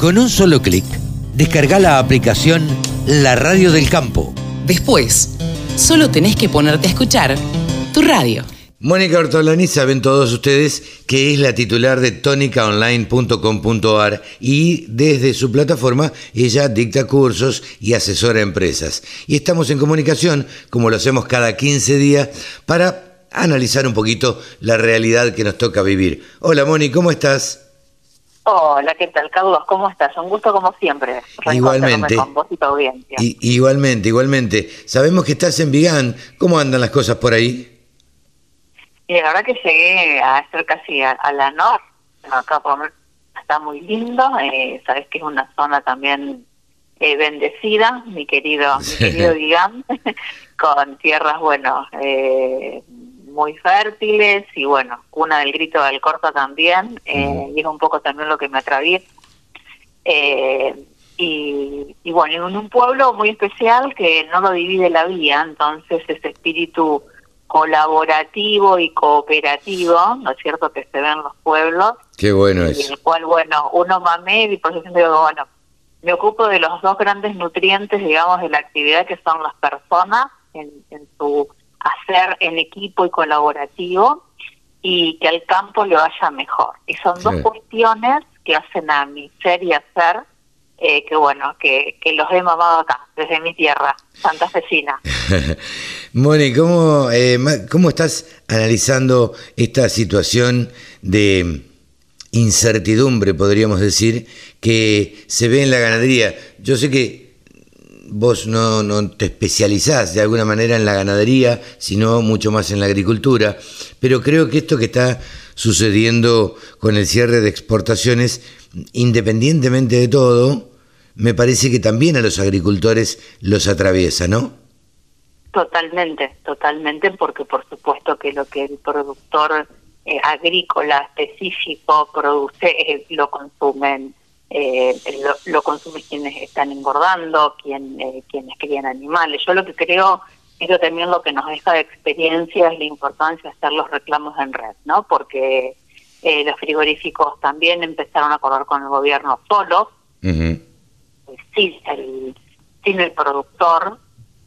Con un solo clic, descarga la aplicación La Radio del Campo. Después, solo tenés que ponerte a escuchar tu radio. Mónica Ortolani saben todos ustedes que es la titular de tonicaonline.com.ar y desde su plataforma ella dicta cursos y asesora empresas. Y estamos en comunicación, como lo hacemos cada 15 días, para analizar un poquito la realidad que nos toca vivir. Hola Moni, ¿cómo estás? Hola, ¿qué tal, Carlos? ¿Cómo estás? Un gusto como siempre. Igualmente. Con vos y tu audiencia. igualmente, igualmente. Sabemos que estás en Vigán. ¿Cómo andan las cosas por ahí? Y la verdad que llegué a estar casi a, la norte, acá por está muy lindo, eh, sabes que es una zona también eh, bendecida, mi querido, mi querido Digam, con tierras, bueno, eh, muy fértiles y bueno, cuna del grito del corto también, eh, y es un poco también lo que me atraviesa. y, y bueno, en un pueblo muy especial que no lo divide la vía, entonces ese espíritu colaborativo y cooperativo, ¿no es cierto?, que se ve en los pueblos. Qué bueno es. En el cual, bueno, uno mame y por eso digo, bueno, me ocupo de los dos grandes nutrientes, digamos, de la actividad que son las personas en, su hacer en equipo y colaborativo y que al campo le vaya mejor. Y son dos cuestiones que hacen a mi ser y hacer eh, que bueno, que, que los he mamado acá, desde mi tierra, Santa Cecina. Moni, ¿cómo, eh, ¿cómo estás analizando esta situación de incertidumbre, podríamos decir, que se ve en la ganadería? Yo sé que vos no, no te especializás de alguna manera en la ganadería, sino mucho más en la agricultura, pero creo que esto que está sucediendo con el cierre de exportaciones, independientemente de todo, me parece que también a los agricultores los atraviesa, ¿no? Totalmente, totalmente, porque por supuesto que lo que el productor eh, agrícola específico produce eh, lo consumen eh, lo, consumen quienes están engordando, quien, quienes crían animales. Yo lo que creo, eso también lo que nos deja de experiencia es la importancia de hacer los reclamos en red, ¿no? Porque los frigoríficos también empezaron a acordar con el gobierno solos, sin el, sin el productor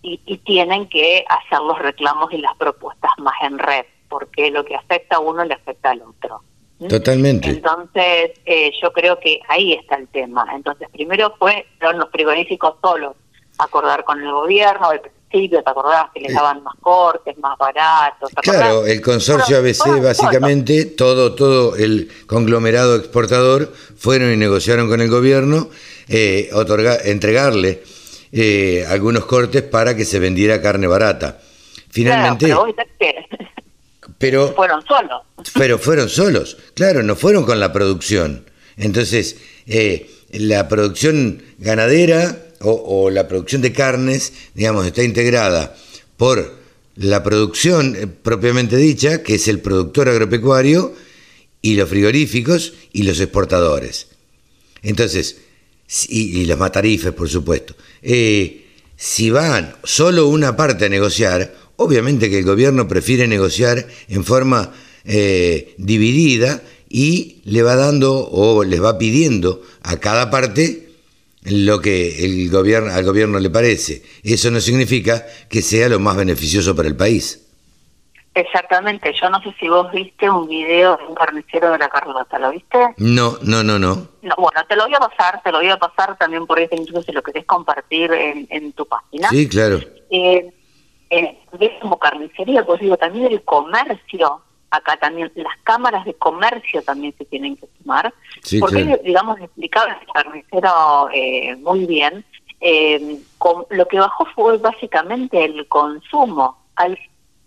y, tienen que hacer los reclamos y las propuestas más en red, porque lo que afecta a uno le afecta al otro. Totalmente. Entonces, eh, yo creo que ahí está el tema. Entonces, primero fue los frigoríficos solos acordar con el gobierno, el principio, ¿te acordás que les eh. daban más cortes, más baratos? Claro, el consorcio ABC, básicamente, todo, todo el conglomerado exportador, fueron y negociaron con el gobierno eh, entregarle eh, algunos cortes para que se vendiera carne barata. Finalmente... pero, fueron solos. Pero fueron solos, claro, no fueron con la producción. Entonces, eh, la producción ganadera o, la producción de carnes, digamos, está integrada por la producción eh, propiamente dicha, que es el productor agropecuario, y los frigoríficos y los exportadores. Entonces, y, los matarifes, por supuesto. Eh, si van solo una parte a negociar, obviamente que el gobierno prefiere negociar en forma eh, dividida y le va dando o les va pidiendo a cada parte lo que el gobierno, al gobierno le parece. Eso no significa que sea lo más beneficioso para el país. Exactamente, yo no sé si vos viste un video de un carnicero de la Carlota, ¿lo viste? No, no, no, no. bueno, te lo voy a pasar, te lo voy a pasar también por ahí, incluso si lo querés compartir en, en tu página. Sí, claro. Eh, eh, como carnicería, pues digo, también el comercio, acá también, las cámaras de comercio también se tienen que sumar, sí, porque, digamos, explicaba el carnicero eh, muy bien, eh, lo que bajó fue básicamente el consumo, al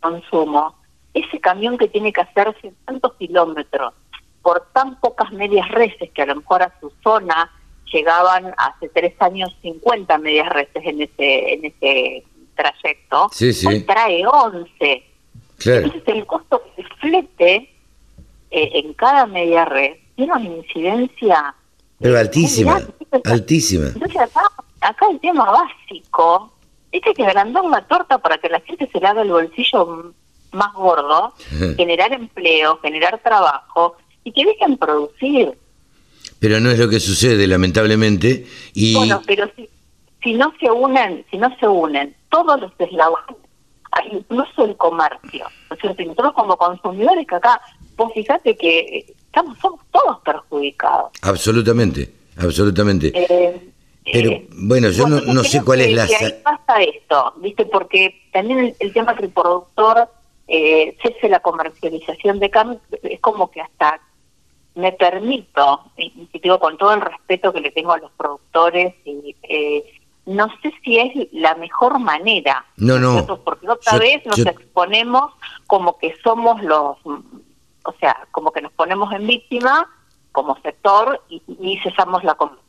consumo, ese camión que tiene que hacerse tantos kilómetros por tan pocas medias reses que a lo mejor a su zona llegaban hace tres años 50 medias reses en ese en ese trayecto, hoy trae 11. Entonces el costo de flete eh, en cada media red tiene una incidencia pero altísima, altísima. Entonces acá, acá el tema básico es que agrandar la torta para que la gente se le haga el bolsillo más gordo, generar empleo, generar trabajo y que dejen producir. Pero no es lo que sucede, lamentablemente. Y... Bueno, pero si, si no se unen, si no se unen todos los eslabones, incluso el comercio, ¿no es cierto? Y nosotros como consumidores que acá, vos fíjate que estamos somos todos perjudicados. Absolutamente, absolutamente. Eh, pero eh, bueno, yo no, sé cuál es la... Que pasa esto, ¿viste? Porque también el, tema que el productor eh, cese la comercialización de carne es como que hasta me permito, y digo con todo el respeto que le tengo a los productores, y, eh, no sé si es la mejor manera. No, no. Porque otra vez nos exponemos como que somos los, o sea, como que nos ponemos en víctima como sector y, y cesamos la comercialización.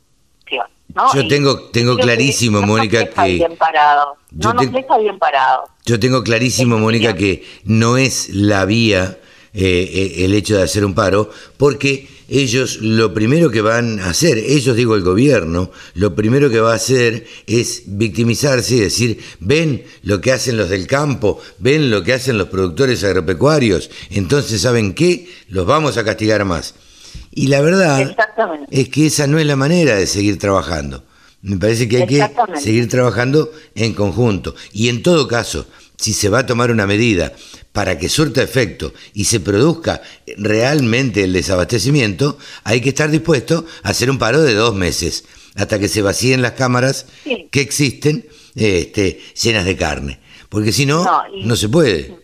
Yo tengo tengo clarísimo, Mónica, que... Bien parado. No nos deja bien parado. Yo tengo clarísimo, Mónica, que no es la vía eh, eh, el hecho de hacer un paro, porque ellos lo primero que van a hacer, ellos digo el gobierno, lo primero que va a hacer es victimizarse y decir, ven lo que hacen los del campo, ven lo que hacen los productores agropecuarios, entonces ¿saben qué? Los vamos a castigar más. Y la verdad es que esa no es la manera de seguir trabajando. Me parece que hay que seguir trabajando en conjunto. Y en todo caso, si se va a tomar una medida para que surta efecto y se produzca realmente el desabastecimiento, hay que estar dispuesto a hacer un paro de dos meses, hasta que se vacíen las cámaras que existen este, llenas de carne. Porque si no, no se puede.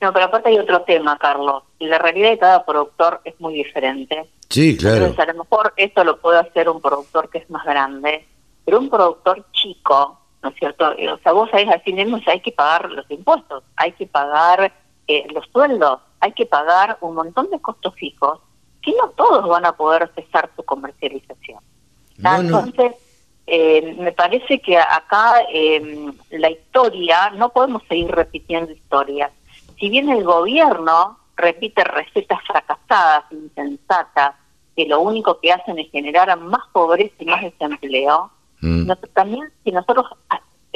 No, pero aparte hay otro tema, Carlos. La realidad de cada productor es muy diferente. Sí, claro. Entonces, a lo mejor esto lo puede hacer un productor que es más grande, pero un productor chico, ¿no es cierto? O sea, vos sabés, al fin hay que pagar los impuestos, hay que pagar eh, los sueldos, hay que pagar un montón de costos fijos que no todos van a poder cesar su comercialización. Entonces, eh, me parece que acá eh, la historia, no podemos seguir repitiendo historias si bien el gobierno repite recetas fracasadas, insensatas, que lo único que hacen es generar más pobreza y más desempleo, mm. también si nosotros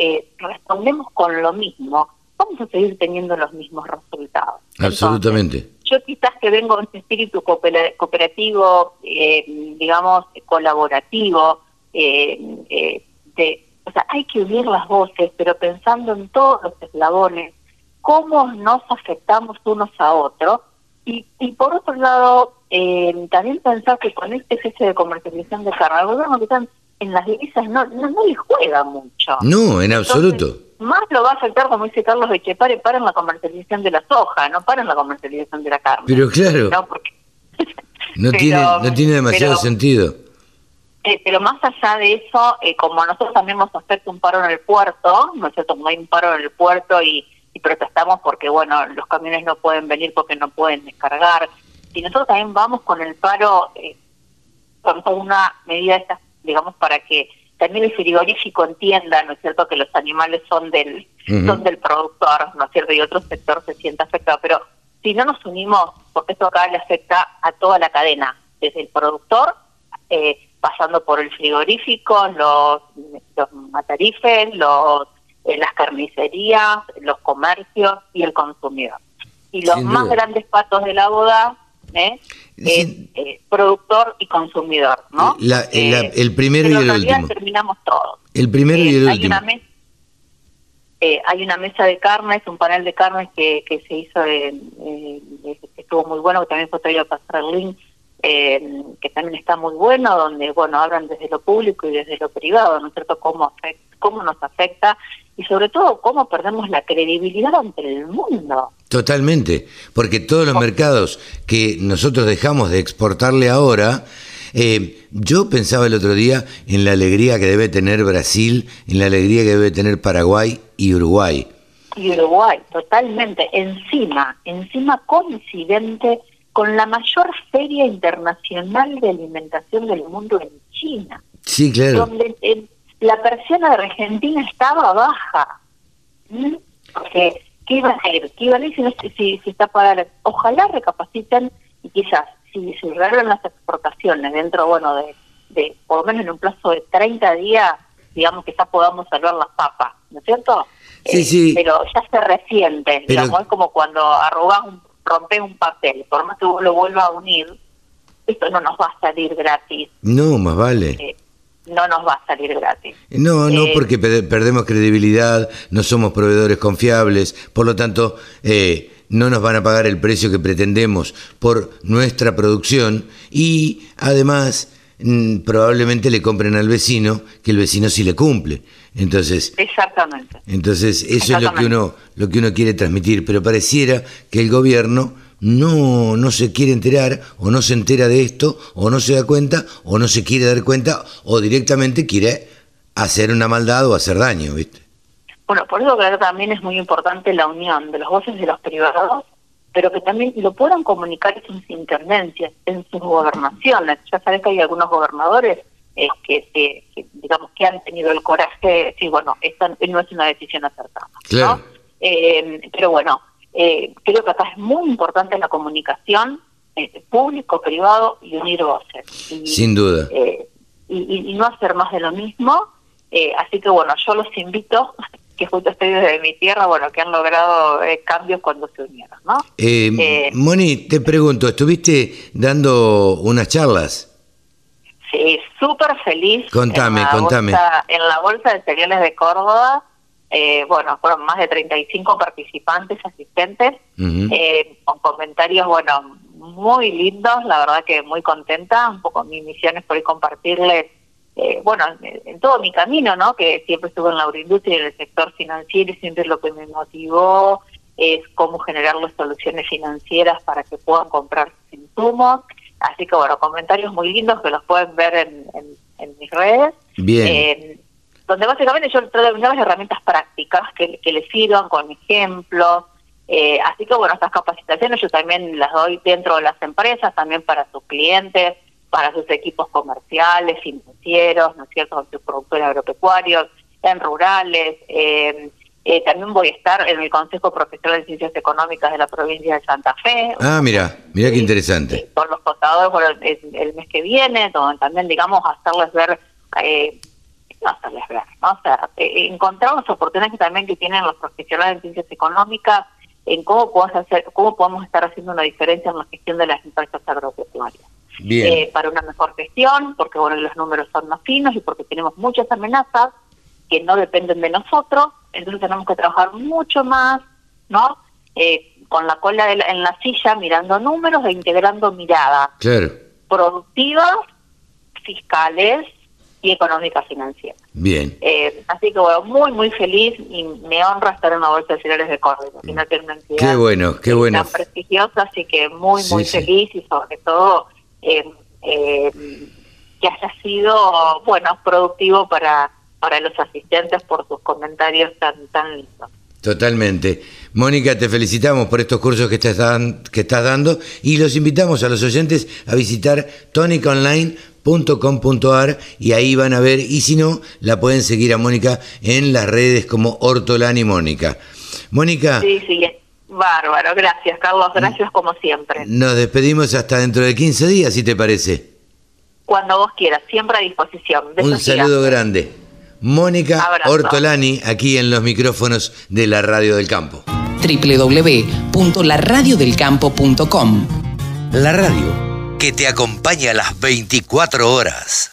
eh, respondemos con lo mismo, vamos a seguir teniendo los mismos resultados. Absolutamente. yo quizás que vengo en espíritu cooperativo, eh, digamos, colaborativo, eh, de, o sea, hay que unir las voces, pero pensando en todos los eslabones cómo nos afectamos unos a otros. Y, y por otro lado, eh, también pensar que con este cese de comercialización de carne, el gobierno en las divisas no, no, le juega mucho. No, en absoluto. más lo va a afectar, como dice Carlos Echepare, para en la comercialización de la soja, no para en la comercialización de la carne. Pero claro. No, no tiene, no tiene demasiado sentido. Eh, pero más allá de eso, eh, como nosotros también nos afecta un paro en el puerto, ¿no es cierto? Como hay un paro en el puerto y y protestamos porque, bueno, los camiones no pueden venir porque no pueden descargar. Y nosotros también vamos con el paro, eh, con una medida esta, digamos, para que también el frigorífico entienda, ¿no es cierto?, que los animales son del, son del productor, ¿no es cierto?, y otro sector se sienta afectado. Pero si no nos unimos, porque esto acá le afecta a toda la cadena, desde el productor, eh, pasando por el frigorífico, los, los matarifes, los las carnicerías, los comercios y el consumidor. Y los más grandes patos de la boda ¿eh? eh, productor y consumidor, ¿no? Eh, el primero y el último. terminamos todos. El primero y el hay último. Una mesa, hay una mesa de carnes, un panel de carnes que, que se hizo, que estuvo muy bueno, que también fue traído a pasar el link, que también está muy bueno, donde, bueno, hablan desde lo público y desde lo privado, ¿no es cierto?, cómo, afecta, cómo nos afecta y sobre todo cómo perdemos la credibilidad ante el mundo. Totalmente, porque todos los mercados que nosotros dejamos de exportarle ahora, eh, yo pensaba el otro día en la alegría que debe tener Brasil, en la alegría que debe tener Paraguay y Uruguay. Y Uruguay, totalmente. Encima, encima coincidente con la mayor feria internacional de alimentación del mundo en China. Sí, claro. Donde la persiana de Argentina estaba baja. ¿Mm? Porque, ¿qué iba a ser? ¿Qué iba a decir si, si, está para Ojalá recapaciten y quizás, si se las exportaciones dentro, bueno, de, de por lo menos en un plazo de 30 días, digamos que ya podamos salvar las papas, ¿no es cierto? Sí, eh, sí. Pero ya se resiente, digamos, es como cuando arrugas un, rompes un papel, por más que vos lo vuelvas a unir, esto no nos va a salir gratis. No, más vale. Eh, no nos va a salir gratis. No, no, eh, porque perdemos credibilidad, no somos proveedores confiables, por lo tanto, eh, no nos van a pagar el precio que pretendemos por nuestra producción y además mm, probablemente le compren al vecino que el vecino sí le cumple. Entonces, exactamente. Entonces, eso es lo que uno lo que uno quiere transmitir, pero pareciera que el gobierno no, no se quiere enterar o no se entera de esto o no se da cuenta o no se quiere dar cuenta o directamente quiere hacer una maldad o hacer daño, ¿viste? Bueno, por eso creo que también es muy importante la unión de los voces de los privados, pero que también lo puedan comunicar en sus intendencias, en sus gobernaciones. Ya sabes que hay algunos gobernadores eh, que, digamos, que han tenido el coraje de decir, bueno, esta no es una decisión acertada. Claro. Eh, pero bueno, eh, creo que acá es muy importante la comunicación eh, público-privado y unir voces. Sin duda. Eh, y, no hacer más de lo mismo. así que bueno, yo los invito, que justo estoy desde mi tierra, bueno, que han logrado cambios cuando se unieron, ¿no? Moni, te pregunto, ¿estuviste dando unas charlas? Sí, súper feliz. Contame, contame. en la Bolsa de Cereales de Córdoba eh, bueno, fueron más de 35 participantes, asistentes, eh, con comentarios, bueno, muy lindos, la verdad que muy contenta, un poco mi misión es por compartirles, eh, bueno, en, todo mi camino, ¿no? Que siempre estuve en la agroindustria y en el sector financiero y siempre lo que me motivó es cómo generar las soluciones financieras para que puedan comprar sus insumos. Así que, bueno, comentarios muy lindos que los pueden ver en, en mis redes. Bien donde básicamente yo trato de herramientas prácticas que, que les sirvan con ejemplos. Eh, así que bueno, estas capacitaciones yo también las doy dentro de las empresas, también para sus clientes, para sus equipos comerciales, financieros, ¿no es cierto?, sus productores agropecuarios, en rurales. Eh, eh, también voy a estar en el Consejo Profesional de Ciencias Económicas de la provincia de Santa Fe. Ah, mira, mira qué interesante. Con los contadores el, el, mes que viene, donde también, digamos, hacerles ver eh, no hacerles ver, ¿no? O sea, eh, encontrar las oportunidades también que tienen los profesionales en ciencias económicas en cómo podemos hacer, cómo podemos estar haciendo una diferencia en la gestión de las empresas agropecuarias. Eh, para una mejor gestión, porque bueno, los números son más finos y porque tenemos muchas amenazas que no dependen de nosotros, entonces tenemos que trabajar mucho más, ¿no? Eh, con la cola en la silla, mirando números e integrando miradas productivas, fiscales, y económica financiera. Bien. Eh, así que bueno, muy, muy feliz y me honra estar en la Bolsa de Cereales de Córdoba. una entidad qué bueno, qué bueno. Tan prestigiosa, así que muy, muy feliz y sobre todo eh, eh, que haya sido, bueno, productivo para, para los asistentes por sus comentarios tan, tan lindos. Totalmente. Mónica, te felicitamos por estos cursos que estás, que estás dando y los invitamos a los oyentes a visitar Tónica Online .com.ar y ahí van a ver, y si no, la pueden seguir a Mónica en las redes como Ortolani Mónica. Mónica. Sí, sí, bárbaro, gracias Carlos, gracias como siempre. Nos despedimos hasta dentro de 15 días, si te parece. Cuando vos quieras, siempre a disposición. Un saludo grande. Mónica Ortolani, aquí en los micrófonos de la Radio del Campo. www.laradiodelcampo.com La radio que te acompaña a las 24 horas.